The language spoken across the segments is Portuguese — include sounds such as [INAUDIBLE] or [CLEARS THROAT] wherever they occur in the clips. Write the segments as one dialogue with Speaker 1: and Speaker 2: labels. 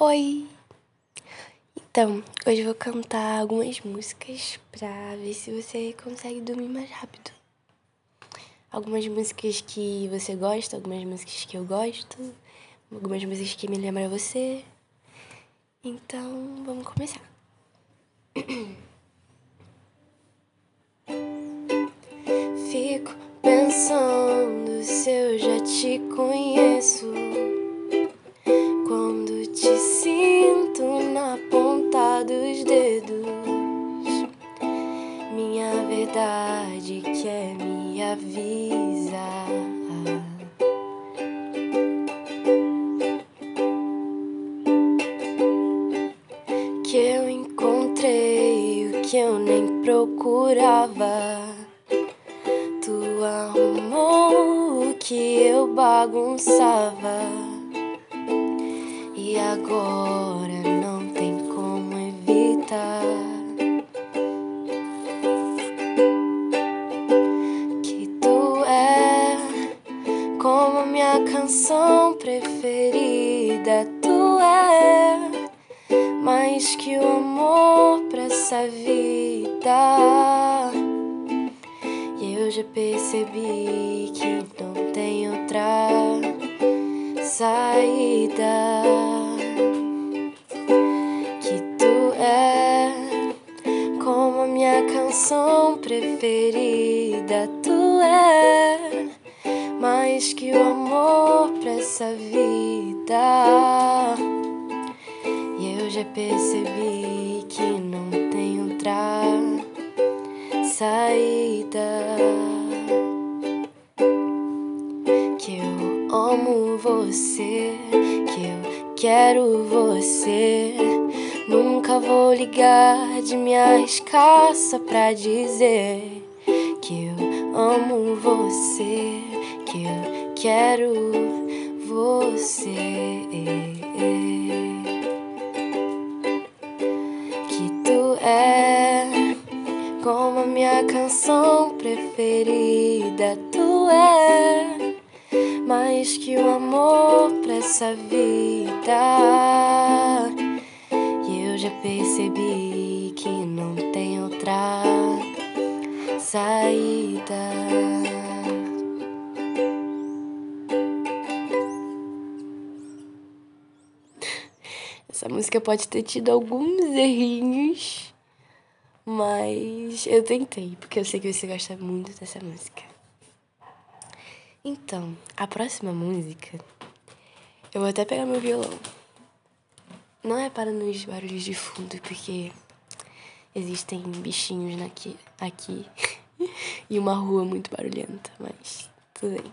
Speaker 1: Oi! Então, hoje vou cantar algumas músicas pra ver se você consegue dormir mais rápido. Algumas músicas que você gosta, algumas músicas que eu gosto, algumas músicas que me lembram você. Então, vamos começar. [CLEARS THROAT] Fico pensando se eu já te conheço. Eu bagunçava. E agora não tem como evitar. Que tu é como minha canção preferida. Tu é mais que o amor pra essa vida. E eu já percebi que não saída. Que tu é como a minha canção preferida. Tu é mais que o amor pra essa vida. E eu já percebi você, que eu quero você. Nunca vou ligar de me arriscar só pra dizer que eu amo você, que eu quero você. Que tu é como a minha canção preferida. Tu é mais que o amor pra essa vida. E eu já percebi que não tem outra saída. Essa música pode ter tido alguns errinhos, mas eu tentei, porque eu sei que você gosta muito dessa música. Então, a próxima música, eu vou até pegar meu violão. Não é para nos barulhos de fundo, porque existem bichinhos aqui, aqui [LAUGHS] e uma rua muito barulhenta, mas tudo bem.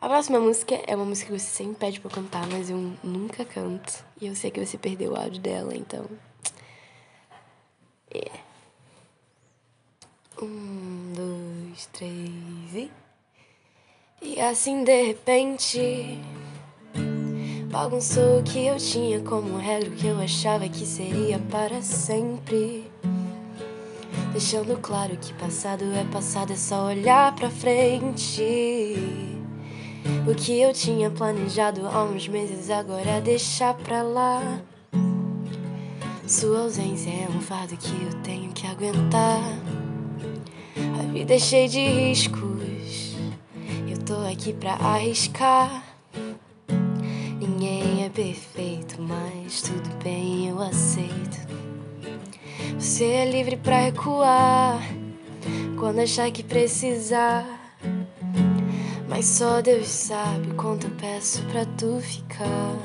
Speaker 1: A próxima música é uma música que você sempre pede pra eu cantar, mas eu nunca canto. E eu sei que você perdeu o áudio dela, então. É. Um, dois, três e. E assim de repente. Bagunçou o que eu tinha como regra, que eu achava que seria para sempre. Deixando claro que passado é passado, é só olhar pra frente. O que eu tinha planejado há uns meses agora deixar pra lá. Sua ausência é um fardo que eu tenho que aguentar. A vida é cheia de riscos. Aqui pra arriscar. Ninguém é perfeito, mas tudo bem, eu aceito. Você é livre pra recuar quando achar que precisar. Mas só Deus sabe quanto eu peço pra tu ficar.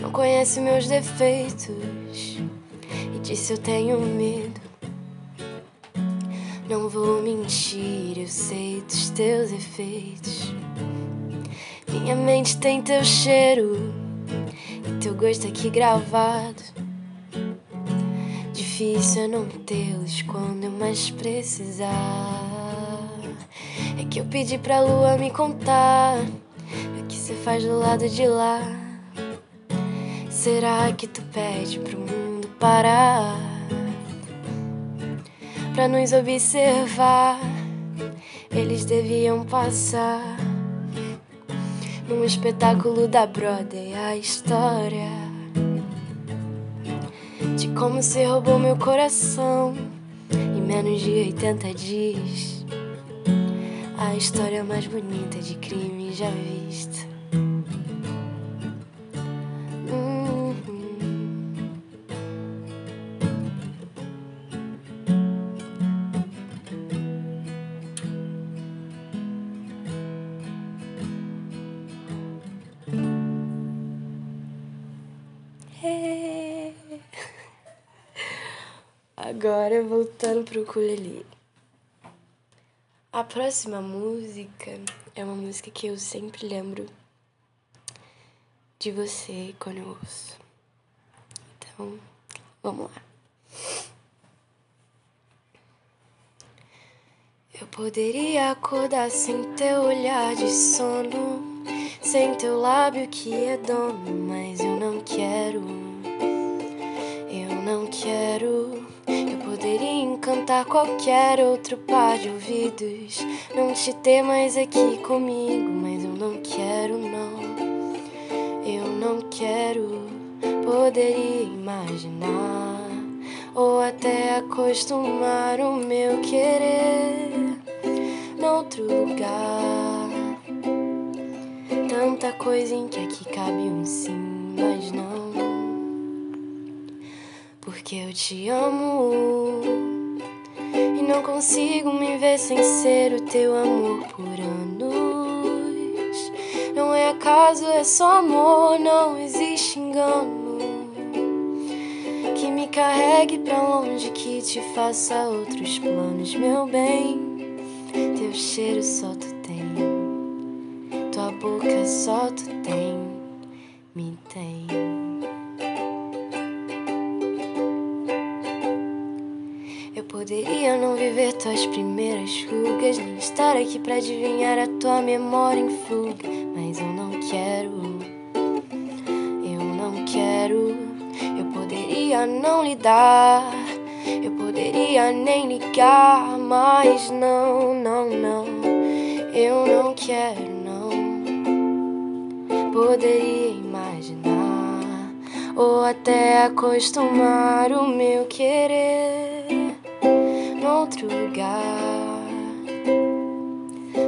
Speaker 1: Não conhece meus defeitos e disse eu tenho medo. Não vou mentir, eu sei dos teus efeitos. Minha mente tem teu cheiro e teu gosto aqui gravado. Difícil é não tê-los quando eu mais precisar. É que eu pedi pra lua me contar o que você faz do lado de lá. Será que tu pede pro mundo parar? Pra nos observar, eles deviam passar num espetáculo da Broadway a história de como você roubou meu coração em menos de 80 dias. A história mais bonita de crime já vista. Agora voltando pro ukulele. A próxima música é uma música que eu sempre lembro de você quando eu ouço. Então, vamos lá. Eu poderia acordar sem teu olhar de sono, sem teu lábio que é dono, mas eu não quero. Eu não quero encantar qualquer outro par de ouvidos. Não te ter mais aqui comigo, mas eu não quero, não. Eu não quero, poderia imaginar ou até acostumar o meu querer noutro lugar. Tanta coisa em que aqui cabe um sim, mas não porque eu te amo e não consigo me ver sem ser o teu amor por anos. Não é acaso, é só amor, não existe engano que me carregue pra longe, que te faça outros planos, meu bem. Teu cheiro só tu tem, tua boca só tu tem, me tem. Poderia não viver tuas primeiras fugas, nem estar aqui pra adivinhar a tua memória em fuga. Mas eu não quero, eu não quero. Eu poderia não lidar, eu poderia nem ligar, mas não, não, não. Eu não quero, não. Poderia imaginar ou até acostumar o meu querer outro lugar.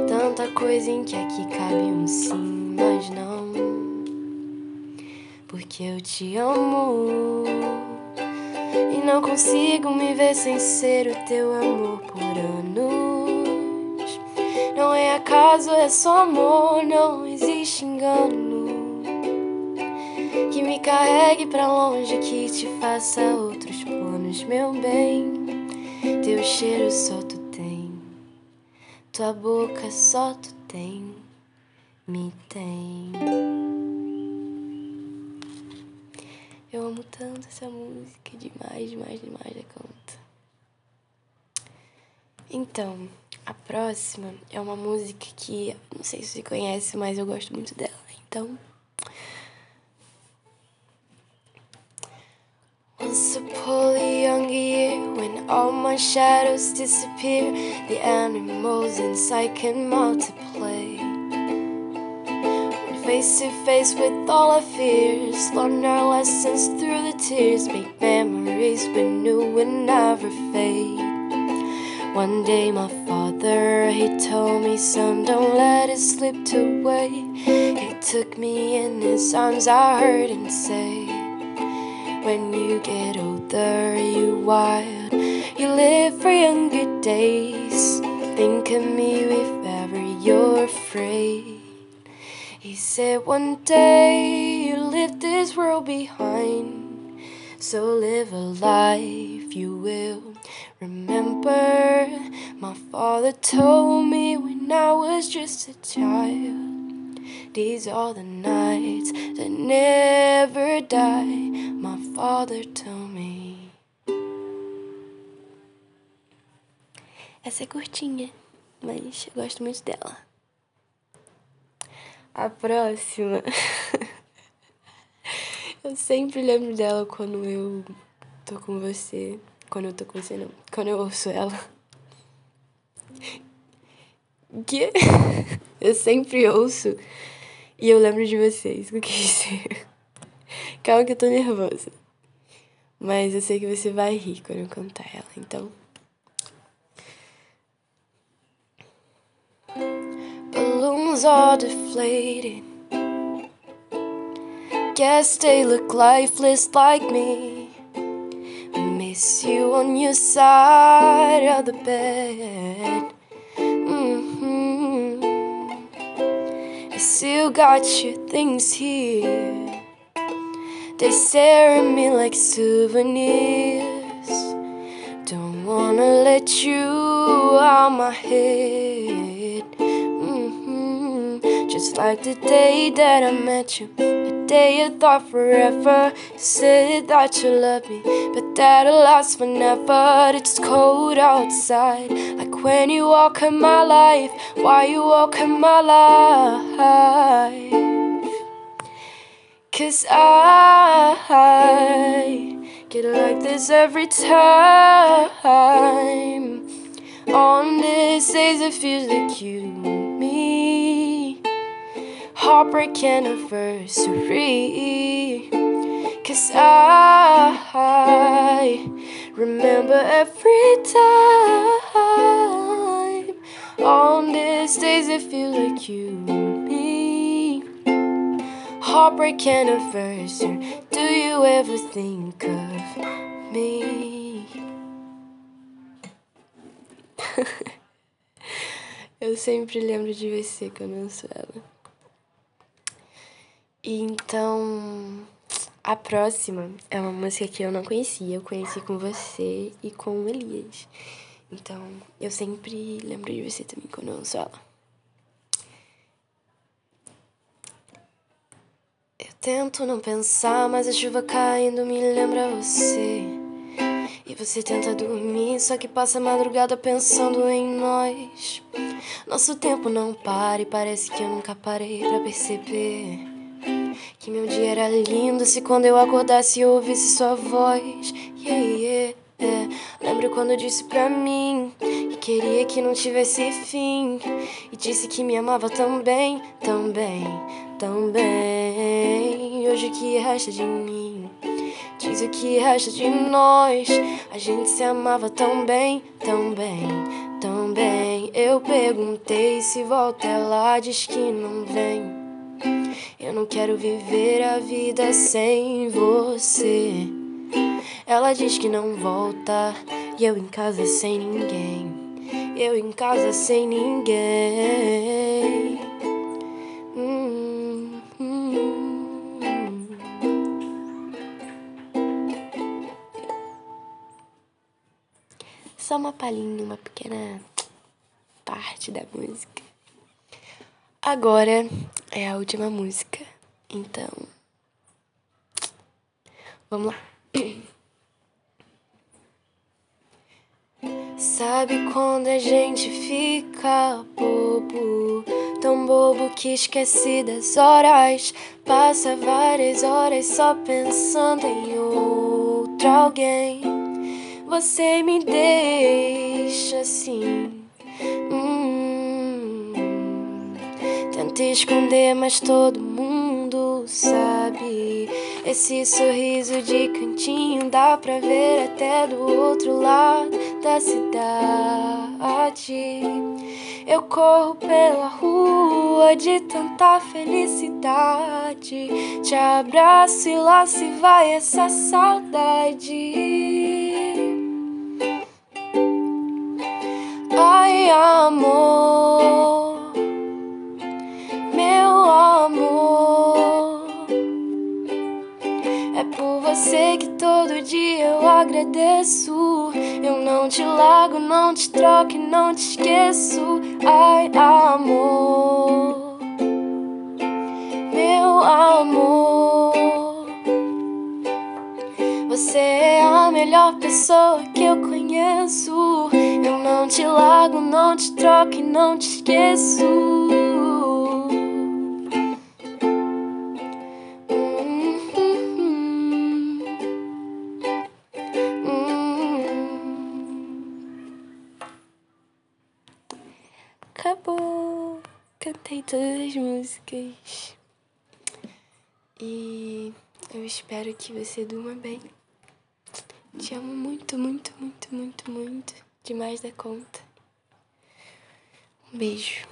Speaker 1: Tanta coisa em que aqui cabe um sim, mas não. Porque eu te amo e não consigo me ver sem ser o teu amor por anos. Não é acaso, é só amor, não existe engano. Que me carregue pra longe, que te faça outros planos, meu bem. Teu cheiro só tu tem, tua boca só tu tem, me tem. Eu amo tanto essa música, demais, demais, demais da conta. Então, a próxima é uma música que não sei se você conhece, mas eu gosto muito dela. Então, Once upon a young year, when all my shadows disappear, the animals inside can multiply. When face to face with all our fears, learn our lessons through the tears, make memories we knew would never fade. One day, my father, he told me, son, don't let it slip away. He took me in his arms, I heard him say. When you get older, you wild. You live for younger days. Think of me if ever you're afraid. He said, One day you leave this world behind. So live a life you will remember. My father told me when I was just a child. These are the nights that never die. My father told me. Essa é curtinha, mas eu gosto muito dela. A próxima. [LAUGHS] eu sempre lembro dela quando eu tô com você. Quando eu tô com você, não. Quando eu ouço ela. Que? [LAUGHS] Eu sempre ouço E eu lembro de vocês, o que quis dizer. [LAUGHS] Calma que eu tô nervosa. Mas eu sei que você vai rir quando eu cantar ela, então. Balloons are deflated. Guess they look lifeless like me. Miss you on your side of the bed. Mm-hmm. I still got your things here. They stare at me like souvenirs. Don't wanna let you out my head. Mm-hmm. Just like the day that I met you. The day I thought forever. Said that you love me, but that'll last forever. It's cold outside. Like when you walk in my life. Why you walk in my life? Cause I get like this every time. On this days, it feels like you, me. Heartbreak anniversary. Cause I remember every time. On this days, it feels like you, heartbreak anniversary. Do you ever think of me? [LAUGHS] eu sempre lembro de você quando eu ouço ela. E então, a próxima é uma música que eu não conhecia. Eu conheci com você e com o Elias. Então, eu sempre lembro de você também quando eu ouço ela. Tento não pensar, mas a chuva caindo me lembra você. E você tenta dormir, só que passa a madrugada pensando em nós. Nosso tempo não para e parece que eu nunca parei pra perceber. Que meu dia era lindo se quando eu acordasse eu ouvisse sua voz. Yeah, yeah, yeah. Lembro quando disse pra mim que queria que não tivesse fim. E disse que me amava também, também, também. Hoje o que resta de mim? Diz o que resta de nós. A gente se amava tão bem, tão bem, tão bem. Eu perguntei se volta, ela diz que não vem. Eu não quero viver a vida sem você. Ela diz que não volta e eu em casa sem ninguém. Eu em casa sem ninguém. Palhinha, uma pequena parte da música. Agora é a última música, então. Vamos lá. Sabe quando a gente fica bobo, tão bobo que esquece das horas, passa várias horas só pensando em outro alguém. Você me deixa assim. Hum, tentei esconder, mas todo mundo sabe. Esse sorriso de cantinho dá pra ver até do outro lado da cidade. Eu corro pela rua de tanta felicidade. Te abraço e lá se vai essa saudade. Amor, meu amor. É por você que todo dia eu agradeço. Eu não te largo, não te troco não te esqueço. Ai, amor, meu amor. Você é a melhor pessoa que eu conheço. Não te largo, não te troco e não te esqueço. Acabou. Cantei todas as músicas. E eu espero que você durma bem. Te amo muito, muito, muito, muito, muito. Demais da conta. Um beijo.